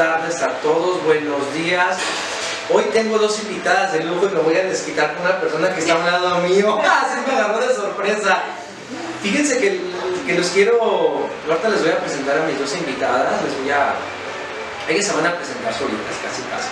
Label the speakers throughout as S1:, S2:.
S1: tardes a todos, buenos días. Hoy tengo dos invitadas de lujo y me voy a desquitar con una persona que está a un lado mío. ¡Ah, sí me agarró de sorpresa! Fíjense que, que los quiero, ahorita les voy a presentar a mis dos invitadas, les voy a, ellas se van a presentar solitas, casi casi.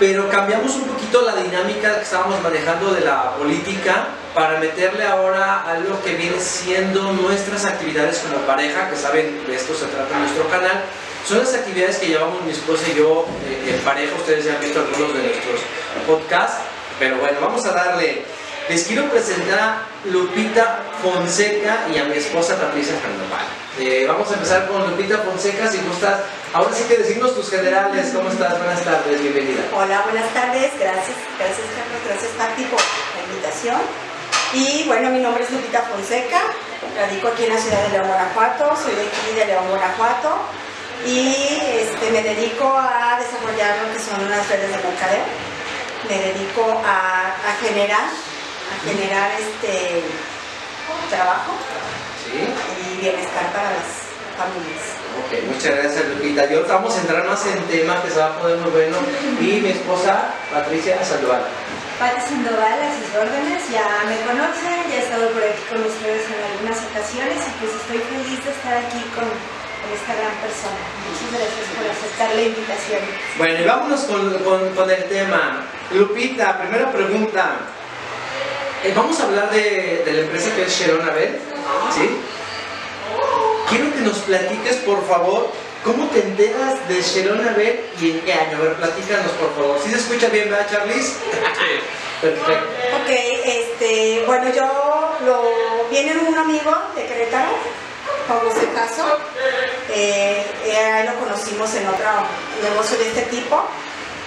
S1: Pero cambiamos un poquito la dinámica que estábamos manejando de la política para meterle ahora algo que viene siendo nuestras actividades como pareja, que saben de esto se trata nuestro canal. Son las actividades que llevamos mi esposa y yo eh, en pareja, ustedes ya han visto algunos de nuestros podcasts, pero bueno, vamos a darle. Les quiero presentar a Lupita Fonseca y a mi esposa Patricia Sandoval. Eh, vamos a empezar con Lupita Fonseca, si gustas. Ahora sí que decimos tus generales, ¿cómo estás? Buenas tardes, bienvenida.
S2: Hola, buenas tardes, gracias, gracias Carlos, gracias Pati por la invitación. Y bueno, mi nombre es Lupita Fonseca, radico aquí en la ciudad de León, Guanajuato, soy de aquí de León, Guanajuato y este, me dedico a desarrollar lo que son las redes de mercadeo. Me dedico a, a generar a generar este trabajo y bienestar para las familias.
S1: Ok, muchas gracias Lupita. Y ahora vamos a entrar más en tema que se va a poner muy bueno. Y mi esposa Patricia Sandoval.
S3: Pati Sandoval, a sus órdenes, ya me conocen, ya he estado por aquí con ustedes en algunas ocasiones y pues estoy feliz de estar aquí con esta gran persona. Muchas gracias por aceptar la invitación.
S1: Bueno, y vámonos con, con, con el tema. Lupita, primera pregunta. Eh, vamos a hablar de, de, la empresa que es Sharon Abel, ¿sí? Quiero que nos platiques, por favor, cómo te enteras de Sharon Abel y en qué año. A ver, platícanos, por favor. ¿Sí se escucha bien, verdad, Charlize? Perfecto.
S2: Ok, este, bueno, yo lo... Viene un amigo de Querétaro, José Caso. Eh, eh, lo conocimos en otro negocio de este tipo.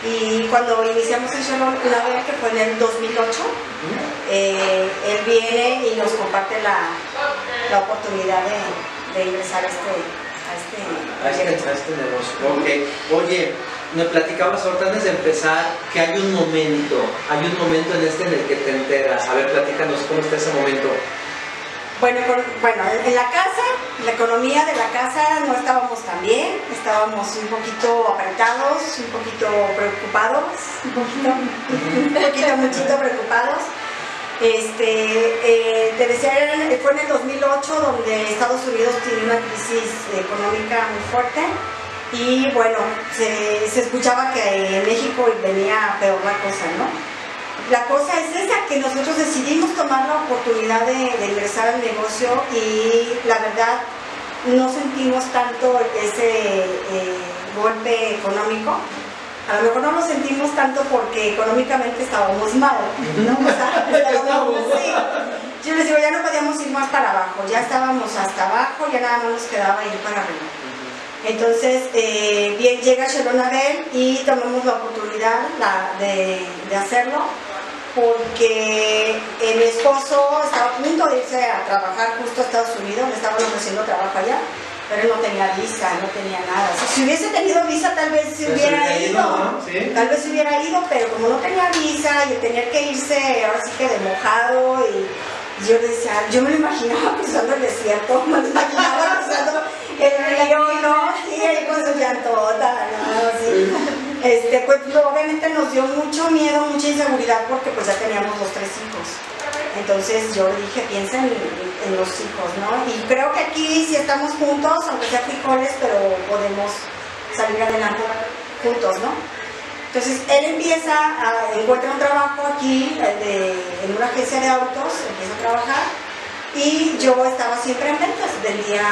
S2: Y cuando iniciamos en Sharon, una vez que fue en el 2008, eh, él viene y nos comparte la, la oportunidad de, de, ingresar a este, a este,
S1: a este, a este negocio. Okay. Oye, me platicabas ahorita antes de empezar que hay un momento, hay un momento en este en el que te enteras. A ver, platícanos cómo está ese momento.
S2: Bueno, con, bueno, en la casa, la economía de la casa no estábamos tan bien, estábamos un poquito apretados, un poquito preocupados, un poquito, un poquito, muchito preocupados. Este, eh, te decía, fue en el 2008 donde Estados Unidos tiene una crisis económica muy fuerte y bueno, se, se escuchaba que en México venía peor la cosa, ¿no? La cosa es esa, que nosotros decidimos tomar la oportunidad de, de, ingresar al negocio y la verdad no sentimos tanto ese eh, golpe económico. A lo mejor no lo sentimos tanto porque económicamente estábamos mal, ¿no? O sea, estábamos, sí. Yo les digo, ya no podíamos ir más para abajo, ya estábamos hasta abajo, ya nada más nos quedaba ir para arriba. Entonces, eh, bien, llega Shelon Abel y tomamos la oportunidad la, de, de hacerlo porque eh, mi esposo estaba a punto de irse a trabajar justo a Estados Unidos, le estaban ofreciendo trabajo allá, pero él no tenía visa, no tenía nada. O sea, si hubiese tenido visa tal vez se hubiera ido, ido ¿no? ¿Sí? tal vez se hubiera ido, pero como no tenía visa y tenía que irse ahora sí que de mojado y yo decía, yo me lo imaginaba cruzando el desierto, me lo imaginaba cruzando el río, ¿no? Sí, ahí con su llantota, ¿no? Sí. Este, pues obviamente nos dio mucho miedo, mucha inseguridad porque pues ya teníamos los tres hijos. Entonces yo dije, piensa en, los hijos, ¿no? Y creo que aquí si estamos juntos, aunque sea frijoles, pero podemos salir adelante juntos, ¿no? Entonces él empieza, a, encuentra un trabajo aquí de, en una agencia de autos, empieza a trabajar y yo estaba siempre en ventas, vendía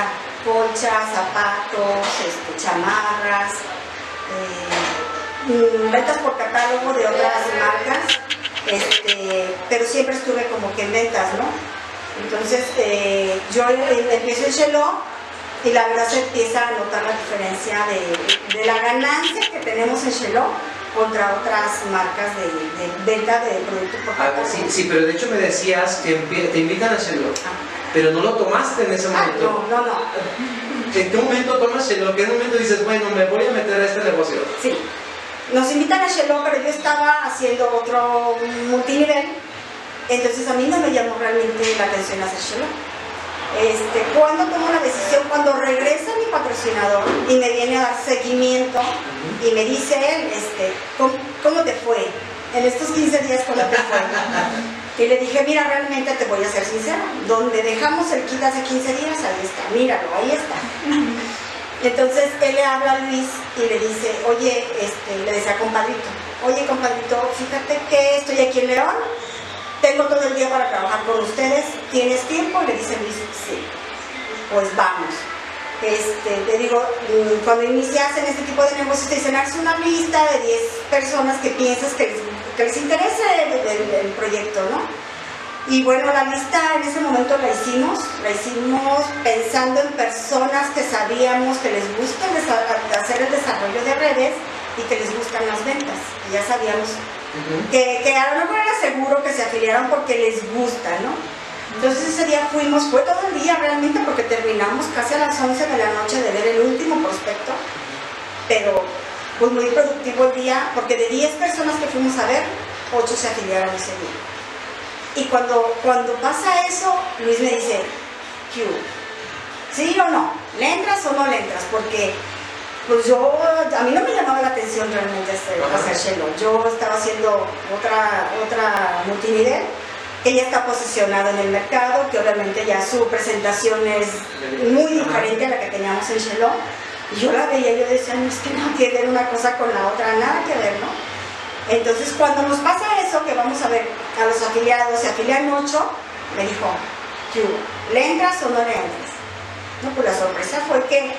S2: colchas, zapatos, este, chamarras, eh, ventas por catálogo de otras marcas, este, pero siempre estuve como que en ventas, ¿no? Entonces eh, yo empiezo en Shelo y la verdad se empieza a notar la diferencia de, de la ganancia que tenemos en Shelo contra otras marcas de, de, venta de productos por catálogo.
S1: Ah, sí, sí, pero de hecho me decías que te invitan a Shelo. Ah pero no lo tomaste en ese momento.
S2: Ah, no, no, no.
S1: ¿En qué momento tomas Shelo? ¿En qué momento dices, bueno, me voy a meter a este negocio?
S2: Sí. Nos invitan a Shelo, pero yo estaba haciendo otro multinivel. Entonces a mí no me llamó realmente la atención hacer Shelo. Este, cuando tomo la decisión, cuando regresa mi patrocinador y me viene a dar seguimiento y me dice él, este, ¿cómo, cómo te fue? En estos 15 días, ¿cómo te fue? Y le dije, mira, realmente te voy a ser sincera, donde dejamos el kit hace 15 días, ahí está, míralo, ahí está. Entonces él le habla a Luis y le dice, oye, este, le decía compadrito, oye compadrito, fíjate que estoy aquí en León, tengo todo el día para trabajar con ustedes, ¿tienes tiempo? Le dice Luis, sí, pues vamos. Este, te digo, mm, cuando inicias en este tipo de negocios te dicen, haz una lista de 10 personas que piensas que les, interese el- el proyecto, ¿no? Y bueno, la lista en ese momento la hicimos, la hicimos pensando en personas que sabíamos que les gusta hacer el desarrollo de redes y que les gustan las ventas. Y ya sabíamos que, que a lo mejor era seguro que se afiliaran porque les gusta, ¿no? Entonces ese día fuimos, fue todo el día realmente porque terminamos casi a las 11 de la noche de ver el último prospecto, pero pues muy productivo el día porque de 10 personas que fuimos a ver, 8 se afiliaron ese día. Y cuando, cuando pasa eso, Luis me dice, ¿qué hubo? ¿Sí o no? ¿Le entras o no le entras? Porque pues yo, a mí no me llamaba la atención realmente este, hacer Shelo. Yo estaba haciendo otra, otra multinivel que ya está posicionado en el mercado, que obviamente ya su presentación es muy diferente a la que teníamos en Shelo. Y yo la veía y yo decía, no, es que no tiene una cosa con la otra, nada que ver, ¿no? Entonces, cuando nos pasa eso, que vamos a ver a los afiliados, se afilian ocho, me dijo. ¿Le entras o no le entras? No, pues la sorpresa fue que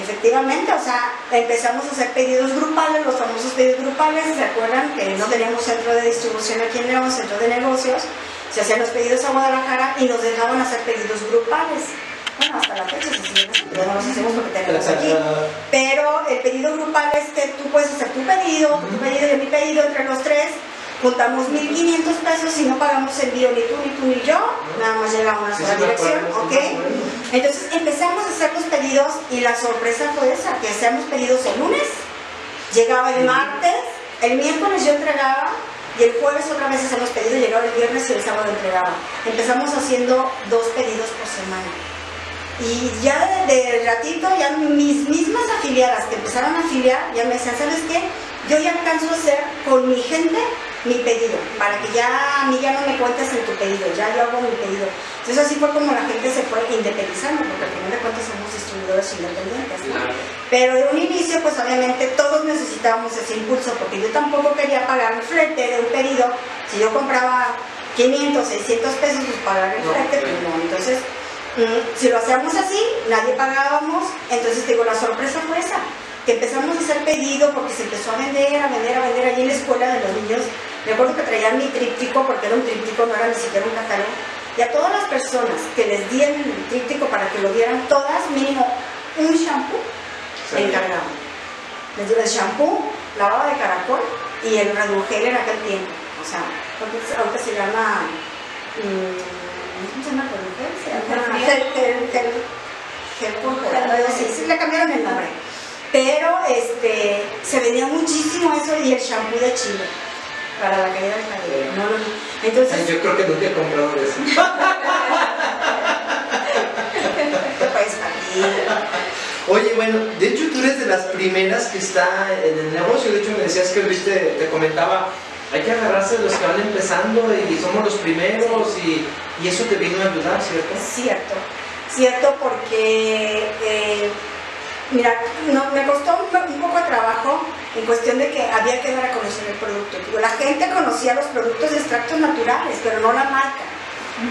S2: efectivamente, o sea, empezamos a hacer pedidos grupales, los famosos pedidos grupales, ¿se acuerdan que no teníamos centro de distribución aquí en León, centro de negocios? Se hacían los pedidos a Guadalajara y nos dejaban hacer pedidos grupales. Bueno, hasta la fecha no hacemos porque tenemos aquí. Pero el pedido grupal es que tú puedes hacer tu pedido, tu pedido y mi pedido entre los tres, juntamos 1.500 pesos y no pagamos envío ni tú, ni tú, ni yo, nada más llega a una sola dirección, ¿ok? Entonces empezamos a hacer los pedidos y la sorpresa fue esa, que hacíamos pedidos el lunes, llegaba el martes, el miércoles yo entregaba y el jueves otra vez hacíamos pedidos, llegaba el viernes y el sábado entregaba. Empezamos haciendo dos pedidos por semana. Y ya de, de ratito, ya mis mismas afiliadas que empezaron a afiliar, ya me decían, ¿sabes qué? Yo ya alcanzo a hacer con mi gente mi pedido, para que ya a mí ya no me cuentes en tu pedido, ya yo hago mi pedido. Entonces así fue como la gente se fue independizando, porque al final de cuentas somos distribuidores independientes. Pero de un inicio, pues obviamente todos necesitábamos ese impulso, porque yo tampoco quería pagar el flete de un pedido. Si yo compraba 500, 600 pesos, pues pagar el flete, pues no. Entonces, si lo hacíamos así, nadie pagábamos. Entonces, digo, la sorpresa fue esa, que empezamos a hacer pedido porque se empezó a vender, a vender, a vender allí en la escuela de los niños. Me acuerdo que traían mi tríptico, porque era un tríptico, no era ni siquiera un catálogo. Y a todas las personas que les di el tríptico para que lo vieran, todas mínimo un shampoo
S1: Sí.
S2: encargado. Les digo el shampoo, la baba de caracol y el redugel en aquel tiempo. O sea, ahorita se llama. ¿Cómo se llama. Sí, le cambiaron el nombre. Pero este, se vendía muchísimo eso y el shampoo de Chile para la caída del cabello. No, no, no.
S1: Ay,
S2: Entonces,
S1: Yo creo que nunca he comprado de eso. Oye, bueno, de hecho tú eres de las primeras que está en el negocio. De hecho me decías que Luis te, te comentaba, hay que agarrarse de los que van empezando y somos los primeros y, y eso te vino a ayudar, ¿cierto?
S2: Cierto, cierto porque, eh, mira, no, me costó un, poco de trabajo en cuestión de que había que dar a conocer el producto. La gente conocía los productos de extractos naturales, pero no la marca.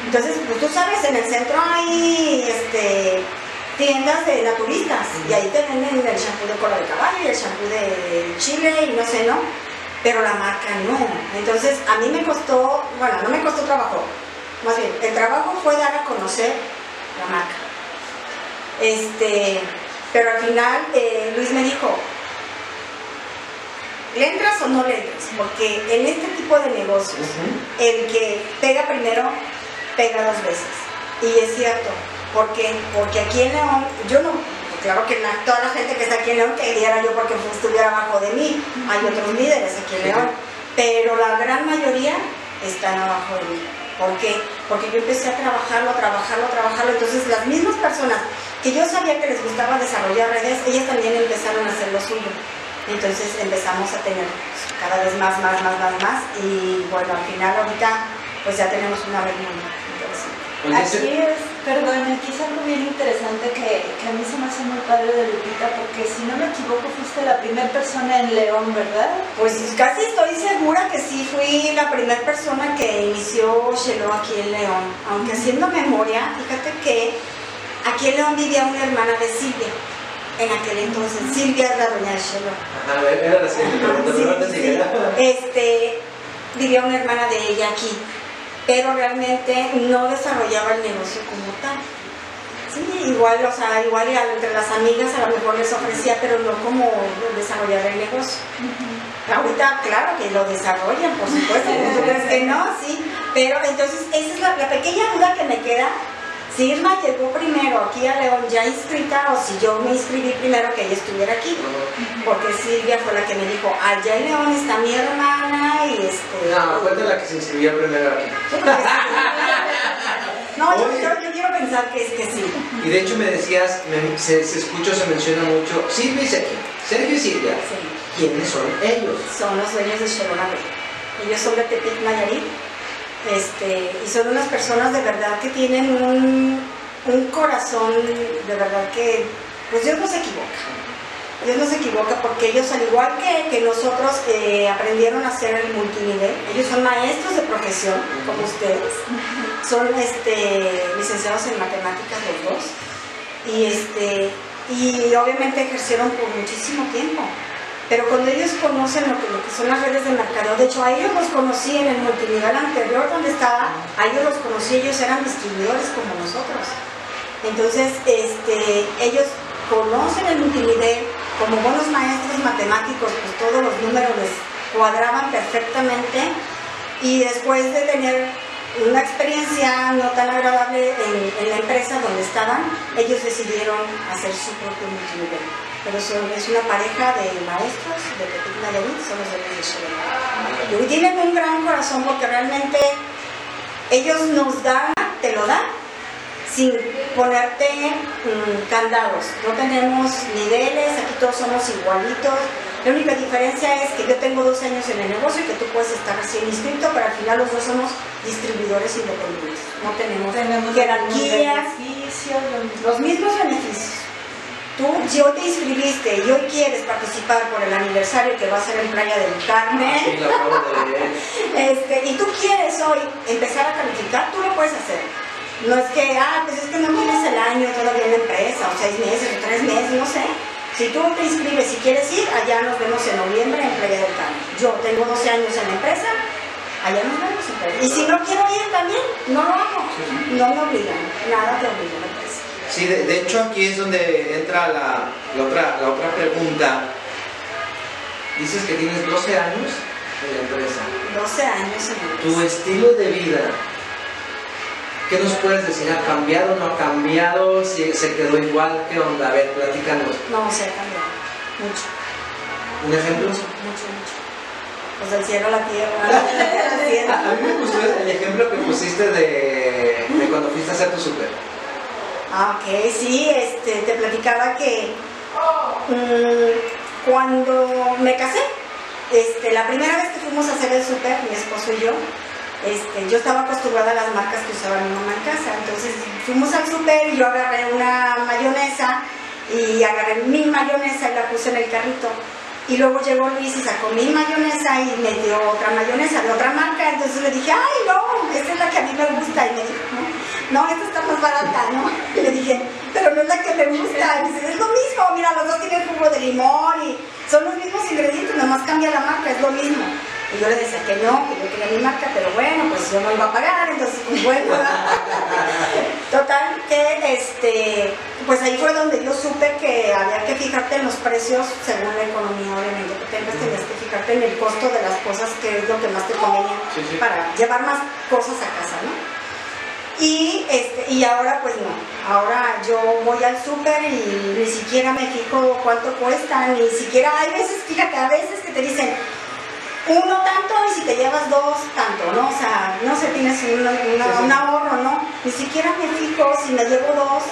S2: Entonces, pues tú sabes, en el centro hay este, tiendas de naturistas y ahí te venden el shampoo de cola de caballo y el shampoo de chile y no sé, ¿no? Pero la marca no. Entonces, a mí me costó, bueno, no me costó trabajo, más bien, el trabajo fue dar a conocer la marca. Este, pero al final eh, Luis me dijo, ¿le entras o no le entras? Porque en este tipo de negocios, el que pega primero, pega dos veces. Y es cierto, porque, porque aquí en León, yo no, claro que toda la gente que está aquí en León quería yo porque estuviera abajo de mí, hay otros líderes aquí en. León, pero la gran mayoría están abajo de mí. ¿Por qué? Porque yo empecé a trabajarlo, a trabajarlo, a trabajarlo. Entonces las mismas personas que yo sabía que les gustaba desarrollar redes, ellas también empezaron a hacer lo suyo. Entonces empezamos a tener cada vez más, más, más, más, más. Y bueno, al final ahorita pues ya tenemos una red muy
S3: Aquí es, perdón, aquí es algo bien interesante que, que, a mí se me hace muy padre de Lupita, porque si no me equivoco fuiste la primera persona en León, ¿verdad?
S2: Pues casi estoy segura que sí fui la primera persona que inició Shelo aquí en León. Aunque haciendo memoria, fíjate que aquí en León vivía una hermana de Silvia. En aquel entonces, Silvia es la doña de Shelo.
S1: Ajá, era la siguiente pregunta,
S2: Este, vivía una hermana de ella aquí pero realmente no desarrollaba el negocio como tal. Sí, igual, o sea, igual entre las amigas a lo mejor les ofrecía, pero no como desarrollar el negocio. Ahorita, claro que lo desarrollan, por supuesto, ¿tú crees que no? Sí, pero entonces esa es la, la pequeña duda que me queda si Irma llegó primero aquí a León ya inscrita o si yo me inscribí primero que ella estuviera aquí. Porque Silvia fue la que me dijo, allá en León está mi hermana y este...
S1: No, cuenta la que se inscribió primero aquí.
S2: no, yo, yo, quiero pensar que es que sí.
S1: Y de hecho me decías, se, se escucha, se menciona mucho, Silvia y Sergio. Sergio y Silvia. ¿Quiénes son ellos?
S2: Son los dueños de Sherona Ellos son de Tepic Nayarit este, y son unas personas de verdad que tienen un, corazón, de verdad que, pues Dios no se equivoca. Dios no se equivoca porque ellos, al igual que, nosotros, eh, aprendieron a hacer el multinivel. Ellos son maestros de profesión, como ustedes. Son este, licenciados en matemáticas los dos. Y, este, y obviamente ejercieron por muchísimo tiempo. Pero cuando ellos conocen lo que, son las redes de mercadeo, de hecho a ellos los conocí en el multinivel anterior donde estaba, a ellos los conocí, ellos eran distribuidores como nosotros. Entonces, este, ellos conocen el multinivel, como buenos maestros matemáticos, pues todos los números les cuadraban perfectamente y después de tener una experiencia no tan agradable en, en la empresa donde estaban, ellos decidieron hacer su propio multinivel pero es una pareja de maestros de Petit Nayarit, son los de Venezuela. Y tienen un gran corazón porque realmente ellos nos dan, te lo dan, sin ponerte mm, candados. No tenemos niveles, aquí todos somos igualitos. La única diferencia es que yo tengo dos años en el negocio y que tú puedes estar recién inscrito, pero al final los dos somos distribuidores independientes. No tenemos,
S3: tenemos jerarquías,
S2: los mismos beneficios tú, si hoy te inscribiste y hoy quieres participar por el aniversario que va a ser en Playa del Carmen, este, y tú quieres hoy empezar a calificar, tú lo puedes hacer. No es que, ah, pues es que no tienes el año todavía en la empresa, o seis meses, o tres meses, no sé. Si tú te inscribes y quieres ir, allá nos vemos en noviembre en Playa del Carmen. Yo tengo 12 años en la empresa, allá nos vemos en Playa Y si no quiero ir también, no lo hago. No me obligan, nada te obliga.
S1: Sí, de, hecho aquí es donde entra la, otra, la otra pregunta. Dices que tienes 12 años en la empresa.
S2: 12 años en la empresa.
S1: Tu estilo de vida, ¿qué nos puedes decir? ¿Ha cambiado, no ha cambiado? ¿Si se quedó igual? ¿Qué onda? A ver, platícanos.
S2: No, se ha cambiado. Mucho.
S1: ¿Un ejemplo?
S2: Mucho, mucho, mucho. Pues del cielo a la tierra.
S1: a, mí me gustó el ejemplo que pusiste de, de cuando fuiste a hacer tu super
S2: ok, sí, este, te platicaba que mm, cuando me casé, este, la primera vez que fuimos a hacer el súper, mi esposo y yo, este, yo estaba acostumbrada a las marcas que usaba mi mamá en casa. Entonces fuimos al súper y yo agarré una mayonesa y agarré mi mayonesa y la puse en el carrito. Y luego llegó Luis y sacó mi mayonesa y me dio otra mayonesa de otra marca. Entonces le dije, ay, no, esta es la que a mí me gusta. Y me dijo, no, esta está más barata, ¿no? Pero no es la que me gusta. Y dice, es lo mismo, mira, los dos tienen jugo de limón y son los mismos ingredientes, nomás cambia la marca, es lo mismo. Y yo le decía que no, que yo quería mi marca, pero bueno, pues yo no iba a pagar, entonces pues bueno. Total, que este, pues ahí fue donde yo supe que había que fijarte en los precios según la economía, obviamente, que tengas, tenías que fijarte en el costo de las cosas, que es lo que más te convenía para llevar más cosas a casa, ¿no? Y, este, y ahora pues no, ahora yo voy al súper y ni siquiera me fijo cuánto cuesta, ni siquiera, hay veces, fíjate, a veces que te dicen, uno tanto y si te llevas dos, tanto, ¿no? O sea, no sé, tienes un, una- un ahorro, ¿no? Ni siquiera me fijo si me llevo dos,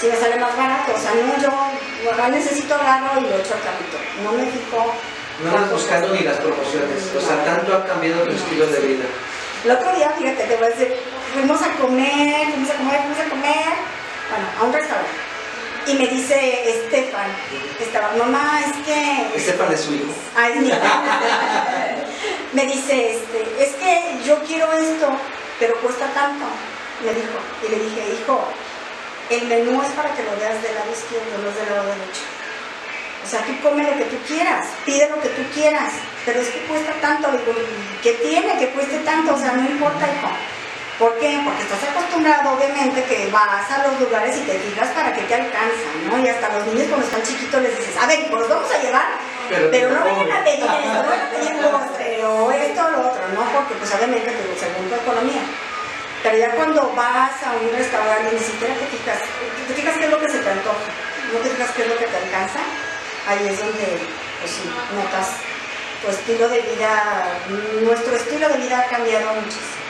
S2: si me sale más barato. O sea, no, yo necesito agarro y lo echo al carrito. No me fijo.
S1: No andas buscando ni las promociones. O sea, tanto ha cambiado tu estilo de vida.
S2: El otro día, fíjate, te voy a decir, fuimos a comer, fuimos a comer, fuimos a comer, bueno, a un restaurante. Y me dice Estefan, estaba, mamá, es que...
S1: Estefan es su hijo.
S2: Ay, mi Me dice, este, es que yo quiero esto, pero cuesta tanto, me dijo. Y le dije, hijo, el menú es para que lo veas del lado izquierdo, no es del lado derecho. O sea, tú come lo que tú quieras, pide lo que tú quieras, pero es que cuesta tanto, digo, ¿y ¿qué tiene que cueste tanto? O sea, no importa, hijo. ¿Por qué? Porque estás acostumbrado, obviamente, que vas a los lugares y te fijas para que te alcanzan, ¿no? Y hasta los niños cuando están chiquitos les dices, a ver, pues los vamos a llevar,
S1: Pero,
S2: no vayan a pedir esto, no vayan a pedir postre o esto o lo otro, ¿no? Porque pues obviamente pues, según tu economía. Pero ya cuando vas a un restaurante ni siquiera te fijas, te fijas qué es lo que se te antoja, no te fijas qué es lo que te alcanza, ahí es donde pues sí, notas tu estilo de vida, nuestro estilo de vida ha cambiado muchísimo.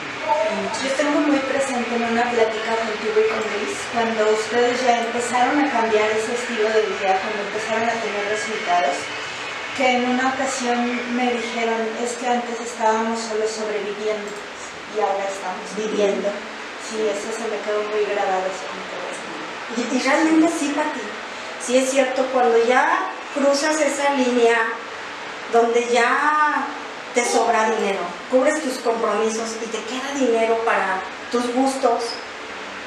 S3: Yo tengo muy presente en una plática contigo y con Luis, cuando ustedes ya empezaron a cambiar ese estilo de vida, cuando empezaron a tener resultados, que en una ocasión me dijeron, es que antes estábamos solo sobreviviendo y ahora estamos viviendo. Sí, eso se me quedó muy grabado.
S2: Y, y realmente sí, Pati. Sí es cierto, cuando ya cruzas esa línea donde ya te sobra dinero, cubres tus compromisos y te queda dinero para tus gustos,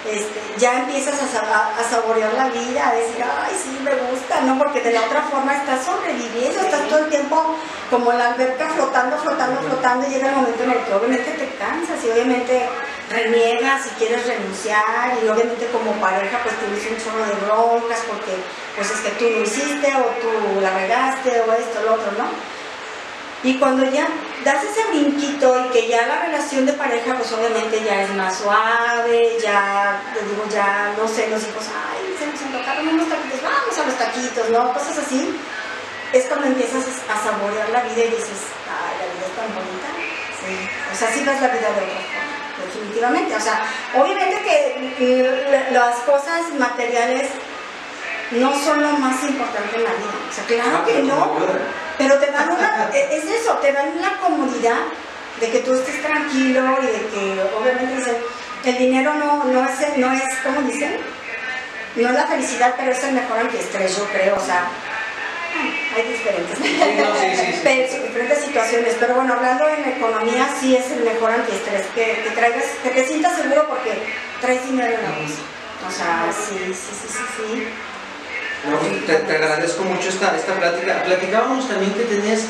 S2: este, ya empiezas a, sa- a saborear la vida, a decir, ay, sí, me gusta, ¿no? Porque de la otra forma estás sobreviviendo, estás todo el tiempo como en la alberca flotando, flotando, flotando, y llega el momento en el que obviamente te cansas y obviamente reniegas y quieres renunciar y obviamente como pareja pues tienes un chorro de broncas porque pues es que tú lo hiciste o tú la regaste o esto, lo otro, ¿no? Y cuando ya das ese brinquito y que ya la relación de pareja, pues obviamente ya es más suave, ya, te digo, ya, no sé, los hijos, ay, se nos antojaron unos taquitos, vamos a los taquitos, ¿no? Cosas así. Es cuando empiezas a saborear la vida y dices, ay, la vida es tan bonita. Sí. O sea, sí ves la vida de otra forma, definitivamente. O sea, obviamente que las cosas materiales no son lo más importante en la vida. O sea, claro
S1: Ah,
S2: que no. Pero te dan una, e- es eso, te dan la comodidad de que tú estés tranquilo y de que obviamente dicen, el dinero no, no es, el- no es, ¿cómo dicen? No es la felicidad, pero es el mejor antiestrés, yo creo, o sea, hay diferentes,
S1: sí,
S2: diferentes situaciones, pero bueno, hablando en economía, sí es el mejor antiestrés, que, que traigas, que te sientas seguro porque traes dinero en la bolsa, o sea, sí, sí, sí, sí, sí.
S1: Te, te agradezco mucho esta, esta plática. Platicábamos también que tenías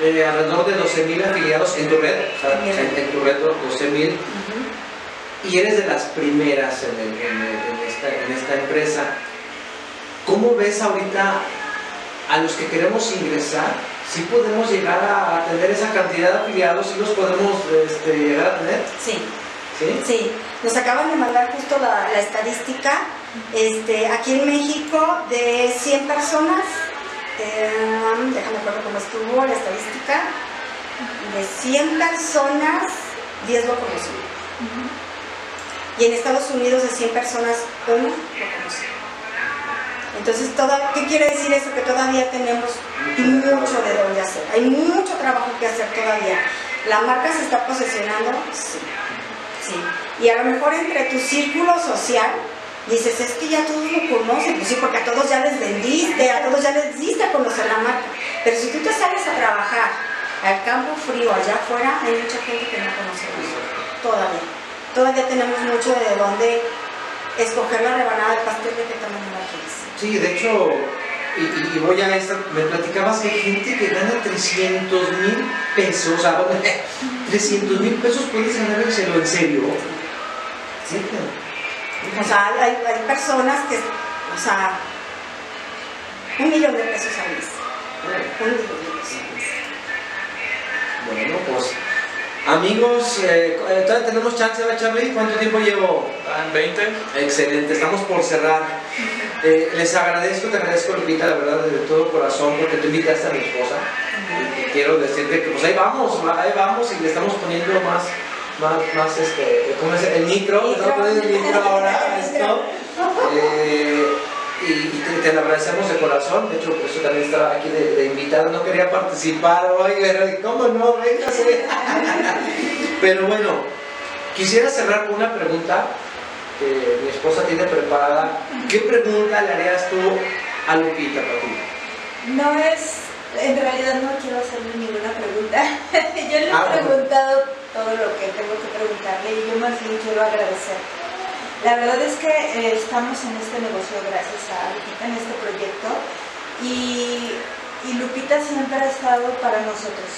S1: eh, alrededor de 12.000 afiliados en tu red, o sea,
S2: En
S1: tu red 12.000,
S2: Ujú.
S1: y eres de las primeras en, el- en esta, en esta empresa. ¿Cómo ves ahorita a los que queremos ingresar? ¿Sí podemos llegar a, tener esa cantidad de afiliados? ¿Sí los podemos este, llegar a tener?
S2: Sí.
S1: ¿Sí?
S2: Sí, nos acaban de mandar justo la, la estadística. Este, aquí en México, de 100 personas, eh, déjame acuerdo cómo estuvo la estadística, de 100 personas, 10 lo conocen. Y en Estados Unidos, de 100 personas, uno lo conoce. Entonces, toda- ¿qué quiere decir eso? Que todavía tenemos mucho de dónde hacer. Hay mucho trabajo que hacer todavía. ¿La marca se está posesionando? Sí. Sí. Y a lo mejor entre tu círculo social dices, es que ya todos lo conocen, pues sí, porque a todos ya les vendiste, a todos ya les diste a conocer la marca. Pero si tú te sales a trabajar al campo frío, allá afuera, hay mucha gente que no conocemos todavía. Todavía tenemos mucho de dónde escoger la rebanada de pastel de tamaño la quieres.
S1: Sí, de hecho, y, voy a esta, me platicabas que hay gente que gana 300 mil pesos, o sea, bueno, 300 mil pesos puedes ganárselo en serio. Sí,
S2: O sea, hay, hay personas que, o sea, un millón de pesos al mes. Un millón de pesos al mes.
S1: Bueno, pues, amigos, eh, eh, todavía tenemos chance, ¿verdad, Charlie? ¿Cuánto tiempo llevo?
S4: ¿En 20?
S1: Excelente, estamos por cerrar. Eh, les agradezco, te agradezco, Lupita, la verdad, de todo corazón, porque tú invitaste a mi esposa. quiero decirte que pues ahí vamos, ahí vamos y le estamos poniendo más, más, más este, ¿cómo es? El le estamos poniendo el nitro ahora esto. Eh, y, y te, te, lo agradecemos de corazón, de hecho por eso también estaba aquí de, de invitado, no quería participar hoy, pero ¿cómo no? Véngase. pero bueno, quisiera cerrar con una pregunta que mi esposa tiene preparada. ¿Qué pregunta le harías tú a Lupita, Pati?
S3: No es, en realidad no quiero hacerle ninguna pregunta. yo le he
S1: Ah, bueno.
S3: preguntado todo lo que tengo que preguntarle y yo más bien quiero agradecer. La verdad es que eh, estamos en este negocio gracias a Lupita, en este proyecto, y, y Lupita siempre ha estado para nosotros.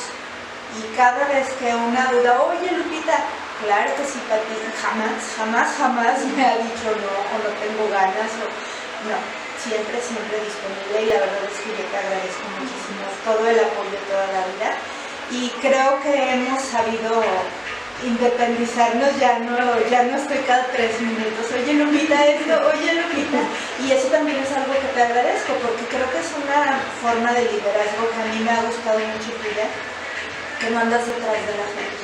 S3: Y cada vez que una duda, oye Lupita, claro que sí, Pati, jamás, jamás, jamás me ha dicho no, o no tengo ganas, o no, siempre, siempre disponible y la verdad es que yo te agradezco muchísimo todo el apoyo toda la vida y creo que hemos sabido independizarnos, ya no, ya no estoy cada tres minutos, oye Lupita esto, oye Lupita, y eso también es algo que te agradezco porque creo que es una forma de liderazgo que a mí me ha gustado mucho cuidar, que no andas detrás de la gente.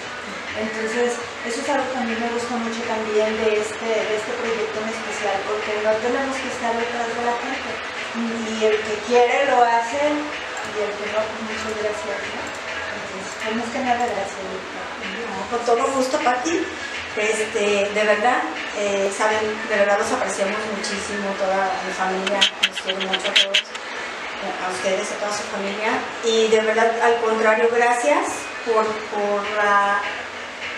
S3: Entonces, eso es algo que a mí me gusta mucho también de este, de este proyecto en especial, porque no tenemos que estar detrás de la gente. Y el que quiere lo hace, y el que no, pues muchas gracias. ¿no? Entonces, pues más que nada, gracias.
S2: Con todo gusto, Pati. Este, de verdad, eh, saben, de verdad los apreciamos muchísimo, toda mi familia, los quiero mucho a todos, a ustedes, a toda su familia. Y de verdad, al contrario, gracias por, por la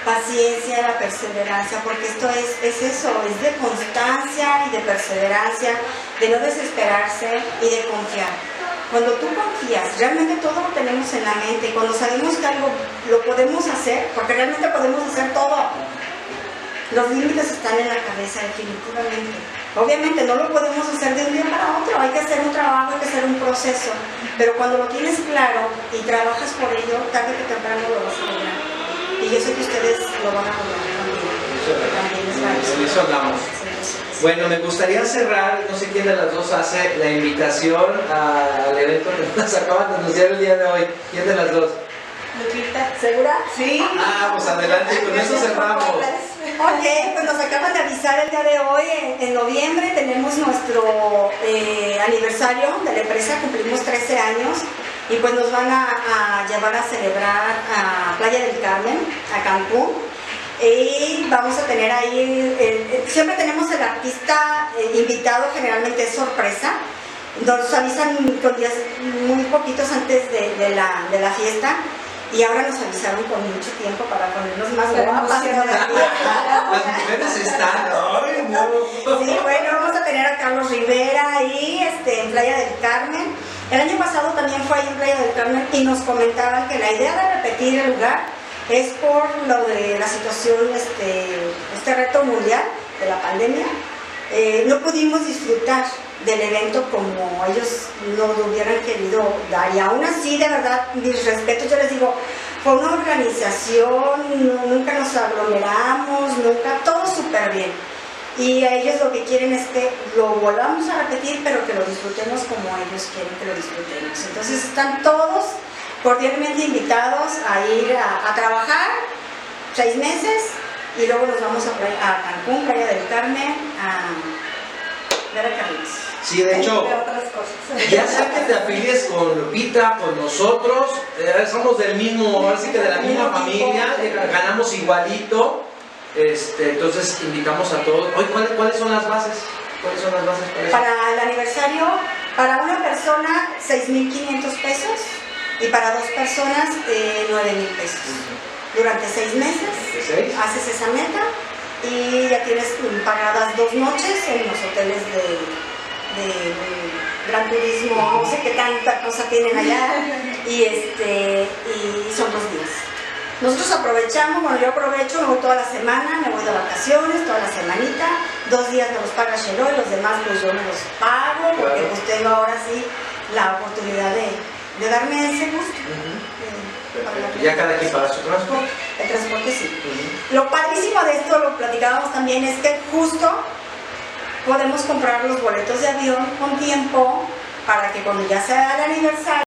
S2: paciencia, la perseverancia, porque esto es, es eso, es de constancia y de perseverancia, de no desesperarse y de confiar. Cuando tú confías, realmente todo lo tenemos en la mente, cuando sabemos que algo lo podemos hacer, porque realmente podemos hacer todo. Los límites están en la cabeza, definitivamente. Obviamente no lo podemos hacer de un día para otro, hay que hacer un trabajo, hay que hacer un proceso, pero cuando lo tienes claro y trabajas por ello, tarde que temprano lo vas a lograr. Y yo sé que ustedes lo van a lograr también. También es
S1: En eso. Bueno, me gustaría cerrar, no sé quién de las dos hace la invitación al evento que nos acaban de anunciar el día de hoy. ¿Quién de las dos?
S3: Lupita.
S2: ¿Segura?
S3: Sí.
S1: Ah, pues adelante, con eso cerramos.
S2: Ok, pues nos acaban de avisar el día de hoy, en, en noviembre tenemos nuestro eh, aniversario de la empresa, cumplimos 13 años y pues nos van a, a llevar a celebrar a Playa del Carmen, a Cancún. Y vamos a tener ahí, el- el- siempre tenemos el artista eh, invitado, generalmente es sorpresa. Nos avisan con días muy poquitos antes de, de la, de la fiesta y ahora nos avisaron con mucho tiempo para ponernos más guapas.
S1: Las mujeres están. Ay, no.
S2: Sí, bueno, vamos a tener a Carlos Rivera ahí este, en Playa del Carmen. El año pasado también fue ahí en Playa del Carmen y nos comentaban que la idea de repetir el lugar es por lo de la situación, este, este reto mundial de la pandemia. Eh, no pudimos disfrutar del evento como ellos nos lo hubieran querido dar. Y aún así, de verdad, mis respetos, yo les digo, fue una organización, nu- nunca nos aglomeramos, nunca, todo súper bien. Y a ellos lo que quieren es que lo volvamos a repetir, pero que lo disfrutemos como ellos quieren que lo disfrutemos. Entonces están todos cordialmente invitados a ir a, a trabajar seis meses y luego nos vamos a, a Cancún, Playa del Carmen, a ver a Carlos.
S1: Sí, de hecho, ya sea que te afilies con Lupita, con nosotros, eh, somos del mismo, ahora sí que de la misma familia, eh, ganamos igualito. Este, entonces invitamos a todos. Hoy, ¿cuáles, ¿cuáles son las bases? ¿Cuáles son las bases para eso?
S2: Para el aniversario, para una persona 6.500 pesos y para dos personas eh, 9.000 pesos. Durante seis meses haces esa meta y ya tienes pagadas dos noches en los hoteles de, de, mm, Gran Turismo, no sé qué tanta cosa tienen allá, y, este, y son dos días. Nosotros aprovechamos, bueno, yo aprovecho, me voy toda la semana, me voy de vacaciones, toda la semanita, dos días me los paga Sheloy, los demás pues yo me los pago, porque pues tengo ahora sí la oportunidad de, de darme ese gusto.
S1: Ujú.
S2: de pagar
S1: Ya cada quien paga su transporte.
S2: El transporte sí. Lo padrísimo de esto, lo platicábamos también, es que justo podemos comprar los boletos de avión con tiempo para que cuando ya sea el aniversario,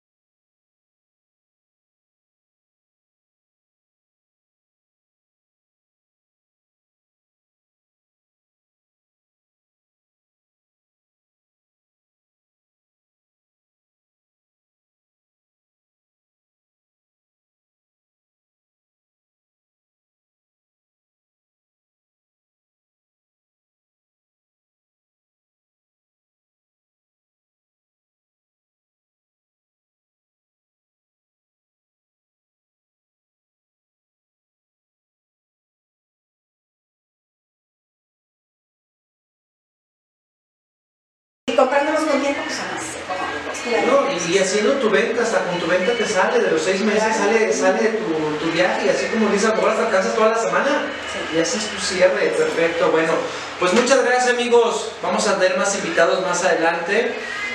S2: comprándolos con tiempo, son más económicos. claro.
S1: No, y, y haciendo tu venta, hasta con tu venta te sale, de los seis meses sale, sale tu, tu viaje, y así como dice, a lo mejor hasta alcanzas toda la semana.
S2: Sí.
S1: Y haces tu cierre, perfecto. Bueno, pues muchas gracias amigos. Vamos a tener más invitados más adelante.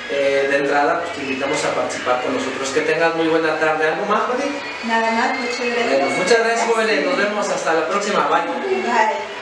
S1: Eh, de entrada, pues te invitamos a participar con nosotros. Que tengas muy buena tarde. ¿Algo más, Judy?
S3: Nada más, muchas gracias.
S1: Bueno, muchas gracias, jóvenes. Nos vemos hasta la próxima. Bye.
S3: Bye.